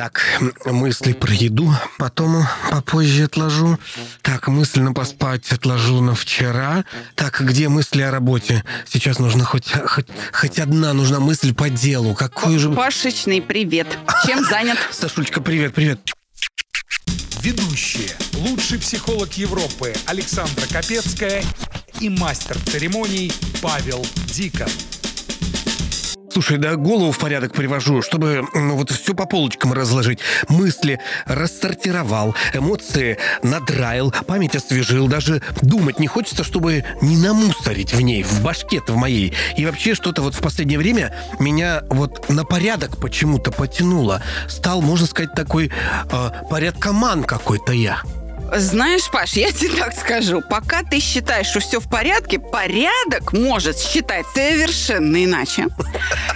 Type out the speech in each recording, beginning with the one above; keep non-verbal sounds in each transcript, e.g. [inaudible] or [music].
Так, мысли про еду потом попозже отложу. Так, мысленно поспать отложу на вчера. Так, где мысли о работе? Сейчас нужно хоть, хоть, хоть одна нужна мысль по делу. Какой же... Пашечный привет. Чем занят? [laughs] Сашулечка, привет, привет. Ведущие. Лучший психолог Европы Александра Капецкая и мастер церемоний Павел Дикон. Слушай, да голову в порядок привожу, чтобы ну, вот все по полочкам разложить. Мысли рассортировал, эмоции надраил, память освежил. Даже думать не хочется, чтобы не намусорить в ней, в башке-то в моей. И вообще что-то вот в последнее время меня вот на порядок почему-то потянуло. Стал, можно сказать, такой э, порядкоман какой-то я. Знаешь, Паш, я тебе так скажу. Пока ты считаешь, что все в порядке, порядок может считать совершенно иначе.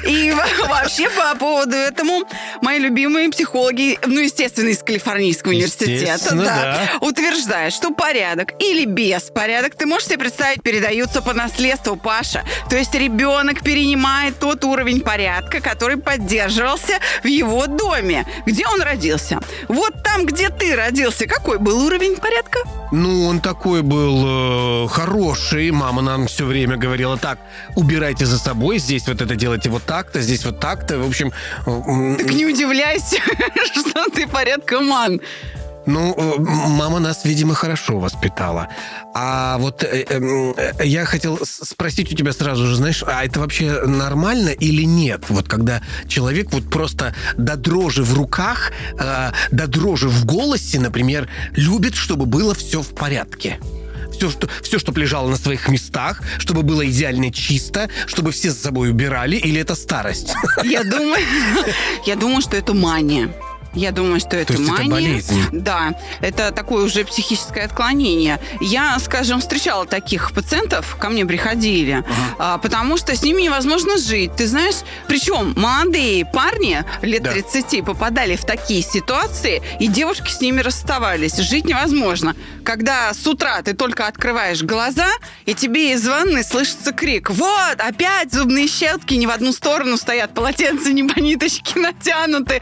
И вообще по поводу этому мои любимые психологи, ну, естественно, из Калифорнийского университета, да, да. утверждают, что порядок или беспорядок, ты можешь себе представить, передаются по наследству, Паша. То есть ребенок перенимает тот уровень порядка, который поддерживался в его доме, где он родился. Вот там, где ты родился, какой был уровень порядка? Ну, он такой был э, хороший. Мама нам все время говорила так: убирайте за собой, здесь вот это делайте вот так-то, здесь вот так-то. В общем. э, Так не удивляйся, [laughs] что ты порядкоман. Ну, э, мама нас, видимо, хорошо воспитала. А вот э, э, э, я хотел спросить у тебя сразу же, знаешь, а это вообще нормально или нет? Вот когда человек вот просто до дрожи в руках, э, до дрожи в голосе, например, любит, чтобы было все в порядке. Все, что, все, чтобы лежало на своих местах, чтобы было идеально чисто, чтобы все за собой убирали, или это старость? Я думаю, [laughs] я думаю, что это мания. Я думаю, что это есть это мания. болезнь? Да, это такое уже психическое отклонение. Я, скажем, встречала таких пациентов, ко мне приходили, а, потому что с ними невозможно жить. Ты знаешь, причем молодые парни лет Да. 30 попадали в такие ситуации, и девушки с ними расставались. Жить невозможно. Когда с утра ты только открываешь глаза, и тебе из ванны слышится крик. Вот, опять зубные щетки не в одну сторону стоят, полотенца не по [laughs] ниточке натянуты.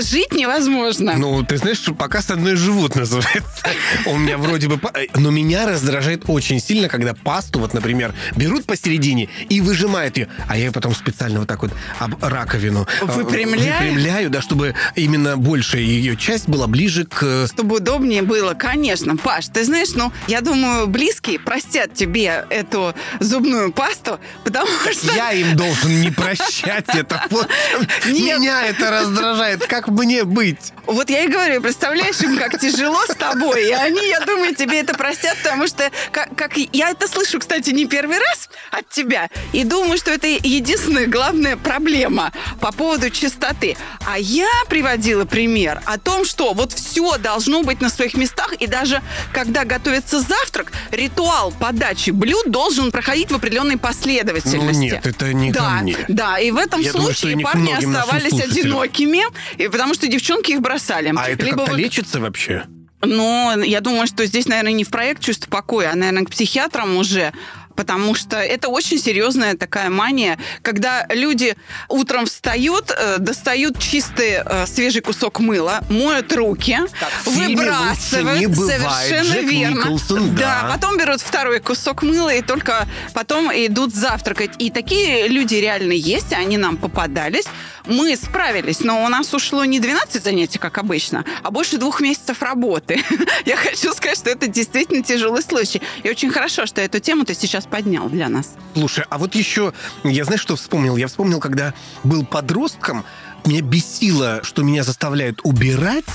Жить невозможно. Ну, ты знаешь, пока с одной живут, [laughs] называется. У меня вроде бы... Но меня раздражает очень сильно, когда пасту, вот, например, берут посередине и выжимают ее, а я ее потом специально вот так вот об раковину э, Выпрямляешь? выпрямляю, да, чтобы именно большая ее часть была ближе к... Чтобы удобнее было, конечно. Паш, ты знаешь, ну, я думаю, близкие простят тебе эту зубную пасту, потому что... Я им должен не прощать это. [laughs] Меня это раздражает. Как мне быть? Вот я и говорю, представляешь им, как тяжело с тобой, и они, я думаю, тебе это простят, потому что, как, как я это слышу, кстати, не первый раз от тебя, и думаю, что это единственная главная проблема по поводу чистоты. А я приводила пример о том, что вот все должно быть на своих местах, и даже когда готовится завтрак, ритуал подачи блюд должен проходить в определенной последовательности. Ну, нет, это не ко да, мне. Да, и в этом Я думаю, случае к парни оставались одинокими, и потому что девчонки их бросали. А это Либо как-то вот- лечится вообще? но я думаю, что здесь, наверное, не в проект чувство покоя, а, наверное, к психиатрам уже. Потому что это очень серьезная такая мания, когда люди утром встают, э, достают чистый э, свежий кусок мыла, моют руки, фильме выбрасывают. не бывает. Совершенно Джек верно. Николсон, да. потом берут второй кусок мыла и только потом идут завтракать. И такие люди реально есть, они нам попадались. Мы справились, но у нас ушло не 12 занятий, как обычно, а больше двух месяцев работы. [laughs] Я хочу сказать, что это действительно тяжелый случай. И очень хорошо, что эту тему ты сейчас поднял для нас. Слушай, а вот еще, я знаешь, что вспомнил? Я вспомнил, когда был подростком, меня бесило, что меня заставляют убирать,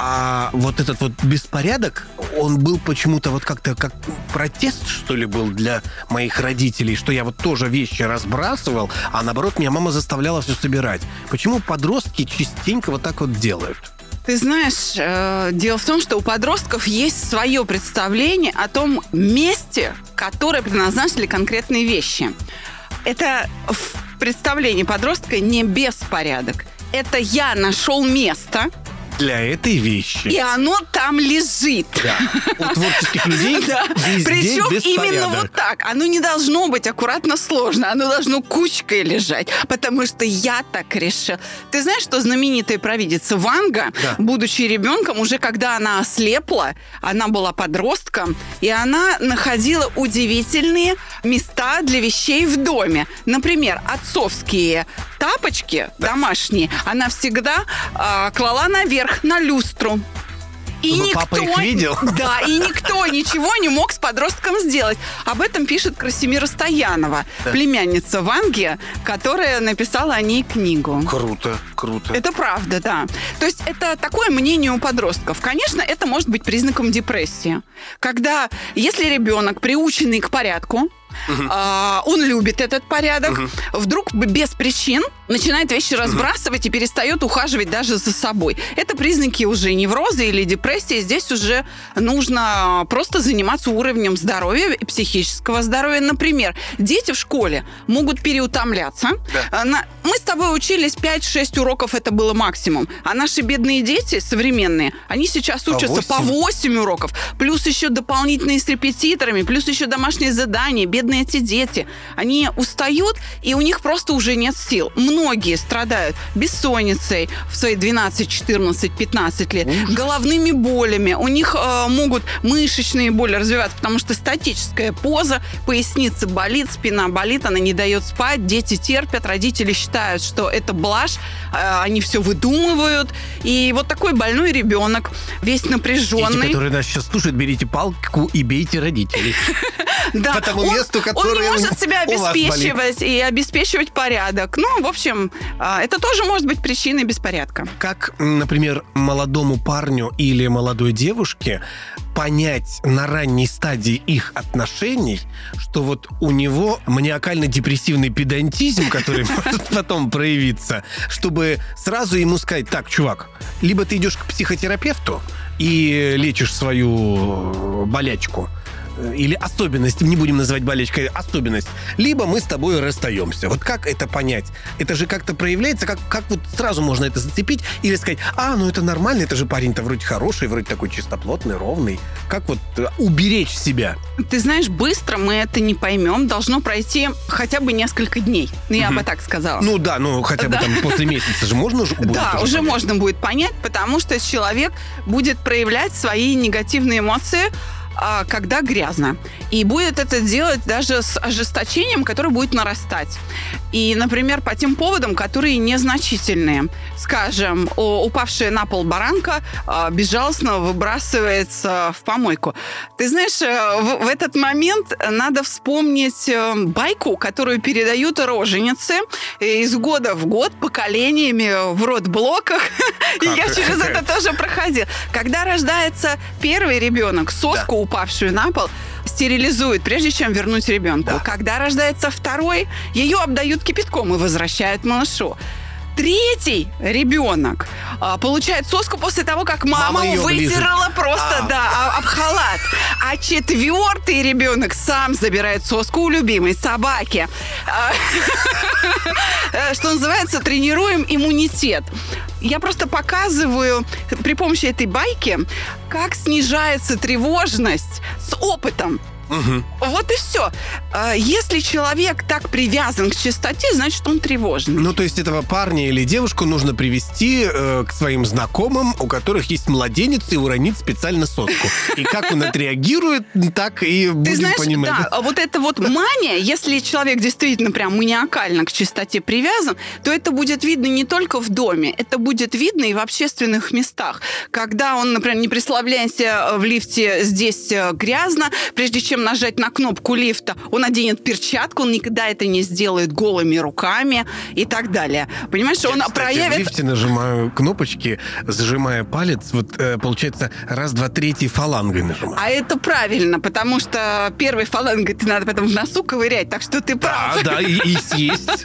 а вот этот вот беспорядок, он был почему-то вот как-то как протест, что ли, был для моих родителей, что я вот тоже вещи разбрасывал, а наоборот, меня мама заставляла все собирать. Почему подростки частенько вот так вот делают? Ты знаешь, э, дело в том, что у подростков есть свое представление о том месте, которое предназначено для конкретной вещи. Это в представлении подростка не беспорядок. Это я нашел место, Для этой вещи. и оно там лежит. Да. У творческих людей [laughs] Да. Причем именно вот так. Оно не должно быть аккуратно сложно. Оно должно кучкой лежать. Потому что я так решил. Ты знаешь, что знаменитая провидица Ванга, Да. будучи ребенком, уже когда она ослепла, она была подростком, и она находила удивительные места для вещей в доме. Например, отцовские тапочки домашние она всегда а, клала наверх на люстру. И Чтобы никто, папа их видел? Да, и никто ничего не мог с подростком сделать. Об этом пишет Красимира Стоянова, племянница Ванги, которая написала о ней книгу. Круто, круто. Это правда, да. То есть это такое мнение у подростков. Конечно, это может быть признаком депрессии. Когда, если ребенок приученный к порядку, а, он любит этот порядок, вдруг без причин начинает вещи разбрасывать и перестает ухаживать даже за собой. Это признаки уже невроза или депрессии. Здесь уже нужно просто заниматься уровнем здоровья и психического здоровья. Например, дети в школе могут переутомляться. А, на- Мы с тобой учились 5-6 уроков, это было максимум. А наши бедные дети современные, они сейчас По учатся по 8? 8 уроков, плюс еще дополнительные с репетиторами, плюс еще домашние задания. Бедные эти дети. Они устают, и у них просто уже нет сил. Многие страдают бессонницей в свои 12, 14, 15 лет, головными болями. У них э, могут мышечные боли развиваться, потому что статическая поза, поясница болит, спина болит, она не дает спать, дети терпят, родители считают, что это блажь, э, они все выдумывают. И вот такой больной ребенок, весь Дети, напряженный. которые нас сейчас слушают, берите палку и бейте родителей. [laughs] Да, он, месту, он не может себя обеспечивать и обеспечивать порядок. Ну, в общем, а, это тоже может быть причиной беспорядка. Как, например, молодому парню или молодой девушке понять на ранней стадии их отношений, что вот у него маниакально-депрессивный педантизм, который [laughs] может потом проявиться, чтобы сразу ему сказать, так, чувак, либо ты идешь к психотерапевту и лечишь свою болячку, или особенность, не будем называть болячкой, особенность, либо мы с тобой расстаемся. Вот как это понять? Это же как-то проявляется, как, как вот сразу можно это зацепить или сказать, а, ну это нормально, это же парень-то вроде хороший, вроде такой чистоплотный, ровный. Как вот э, уберечь себя? Ты знаешь, быстро мы это не поймем. Должно пройти хотя бы несколько дней. Ну, я бы так сказала. Ну да, ну хотя бы Да. там после месяца же можно уже будет Да, уже понять. можно будет понять, потому что человек будет проявлять свои негативные эмоции когда грязно. И будет это делать даже с ожесточением, которое будет нарастать. И, например, по тем поводам, которые незначительные. Скажем, упавшая на пол баранка а, безжалостно выбрасывается в помойку. Ты знаешь, э, в, в этот момент надо вспомнить э, байку, которую передают роженицы из года в год поколениями в родблоках. [laughs] И я Как? через это тоже проходила. Когда рождается первый ребенок, соску, упавшую на пол, стерилизуют, прежде чем вернуть ребенку. Да. Когда рождается второй, ее обдают кипятком и возвращают малышу. Третий ребенок а, получает соску после того, как мама, Мама вытерла просто, А. да, а- об халат. А четвертый ребенок сам забирает соску у любимой собаки. А, [laughs] Что называется, тренируем иммунитет. Я просто показываю при помощи этой байки, как снижается тревожность с опытом. Мгм. Вот и все. Если человек так привязан к чистоте, значит, он тревожный. Ну, то есть этого парня или девушку нужно привести э, к своим знакомым, у которых есть младенец, и уронить специально соску. И как он отреагирует, так и будем Ты знаешь, понимать. да, а вот эта вот мания, если человек действительно прям маниакально к чистоте привязан, то это будет видно не только в доме, это будет видно и в общественных местах. Когда он, например, не представляйся в лифте здесь э, грязно, прежде чем чем нажать на кнопку лифта, он оденет перчатку, он никогда это не сделает голыми руками и так далее. Понимаешь, он Кстати, проявит... в лифте нажимаю кнопочки, зажимая палец, вот э, получается раз, два, третий фалангой нажимаю. А это правильно, потому что первой фалангой ты надо потом в носу ковырять, так что ты прав. Да, да, и, и съесть. [laughs]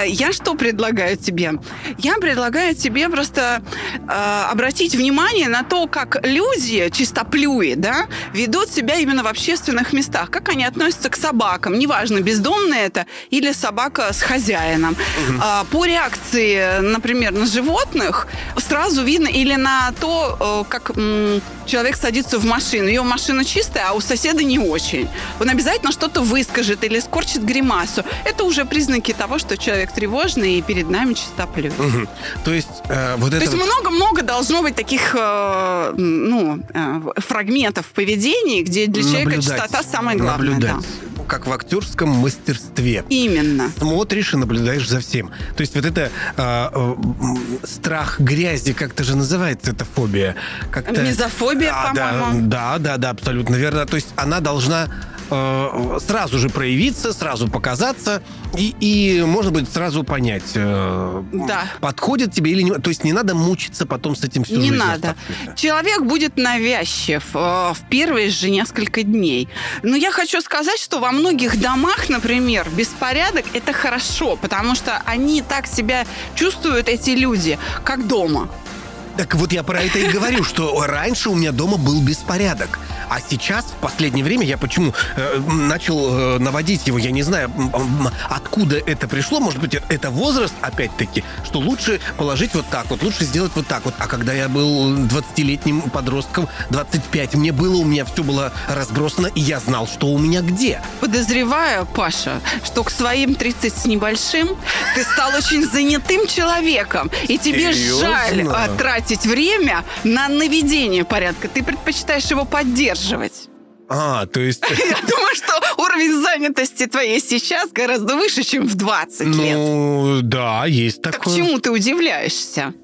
А, Я что предлагаю тебе? Я предлагаю тебе просто э, обратить внимание на то, как люди, чистоплюи, да, ведут себя именно в общественных местах, как они относятся к собакам, неважно, бездомная это или собака с хозяином. А, По реакции, например, на животных сразу видно или на то, э, как м, человек садится в машину. Ее машина чистая, а у соседа не очень. Он обязательно что-то выскажет или скорчит гримасу. Это уже признаки того, что человек тревожный и перед нами чистоплюй. Мгм. То есть э, вот То это... есть вот- много-много должно быть таких э, ну, э, фрагментов поведения, где для человека наблюдать, чистота самое главное. Наблюдать. да. Как в актерском мастерстве. Именно. Смотришь и наблюдаешь за всем. То есть вот это э, э, страх грязи, как это же называется, эта фобия? Как-то... Мизофобия, А, по-моему. да, да, да, абсолютно верно. То есть она должна э, сразу же проявиться, сразу показаться, и, и можно будет сразу понять, э, Да. подходит тебе или не. То есть не надо мучиться потом с этим всю Не жизнь надо. оставшуюся. Человек будет навязчив э, в первые же несколько дней. Но я хочу сказать, что во многих домах, например, беспорядок это хорошо, потому что они так себя чувствуют, эти люди, как дома. Так вот я про это и говорю, что раньше у меня дома был беспорядок. А сейчас, в последнее время, я почему э, начал э, наводить его, я не знаю, откуда это пришло. Может быть, это возраст, опять-таки, что лучше положить вот так вот, лучше сделать вот так вот. А когда я был 20-летним подростком, 25, мне было, у меня все было разбросано, и я знал, что у меня где. Подозреваю, Паша, что к своим 30 с небольшим ты стал очень занятым человеком, и тебе Серьезно? жаль а, тратить время на наведение порядка. Ты предпочитаешь его поддерживать. А, то есть... [laughs] Я думаю, что уровень занятости твоей сейчас гораздо выше, чем в 20 лет. Ну, да, есть Так такое. чему ты удивляешься?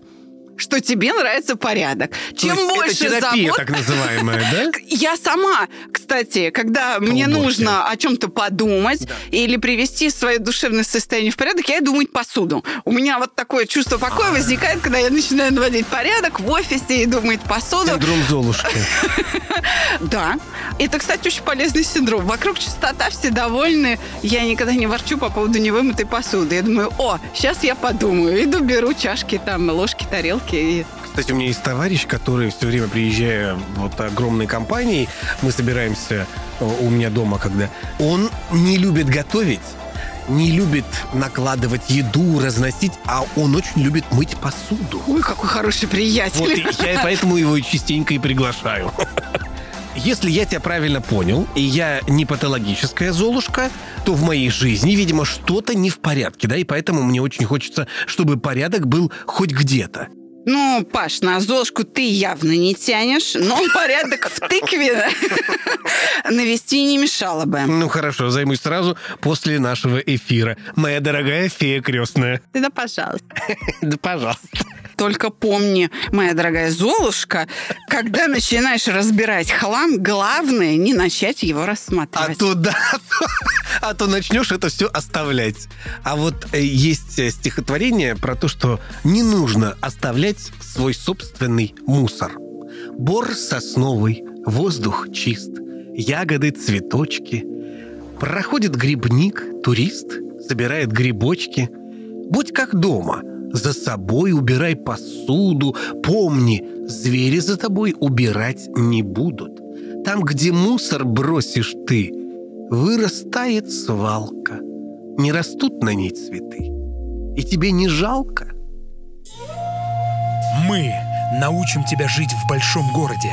Что тебе нравится порядок. То Чем есть больше это терапия, забот, так называемая, да? [laughs] Я сама, кстати, когда мне уборке. нужно о чем-то подумать или привести свое душевное состояние в порядок, я иду мыть посуду. У меня вот такое чувство покоя возникает, когда я начинаю наводить порядок в офисе, иду мыть посуду. Синдром Золушки. [laughs] Да. Это, кстати, очень полезный синдром. Вокруг чистота, все довольны. Я никогда не ворчу по поводу невымытой посуды. Я думаю, о, сейчас я подумаю. Иду, беру чашки, там, ложки, тарелки. И... Кстати, у меня есть товарищ, который все время приезжая вот огромной компанией, мы собираемся э, у меня дома, когда он не любит готовить, не любит накладывать еду, разносить, а он очень любит мыть посуду. Ой, какой хороший приятель. Вот я поэтому его частенько и приглашаю. Если я тебя правильно понял, и я не патологическая Золушка, то в моей жизни, видимо, что-то не в порядке, да, и поэтому мне очень хочется, чтобы порядок был хоть где-то. Ну, Паш, на Золушку ты явно не тянешь, но порядок в тыкве [laughs] навести не мешало бы. Ну хорошо, займусь сразу после нашего эфира. Моя дорогая фея крестная. Да, пожалуйста. [laughs] Да, пожалуйста. Только помни, моя дорогая Золушка, когда начинаешь разбирать хлам, главное не начать его А рассматривать. то да, а то, а начнешь это все оставлять. А вот э, есть э, стихотворение про то, что не нужно оставлять свой собственный мусор. Бор сосновый, воздух чист, ягоды, цветочки. Проходит грибник, турист, собирает грибочки. Будь как дома, за собой убирай посуду. Помни, звери за тобой убирать не будут. Там, где мусор бросишь ты, вырастает свалка. Не растут на ней цветы. И тебе не жалко? Мы научим тебя жить в большом городе.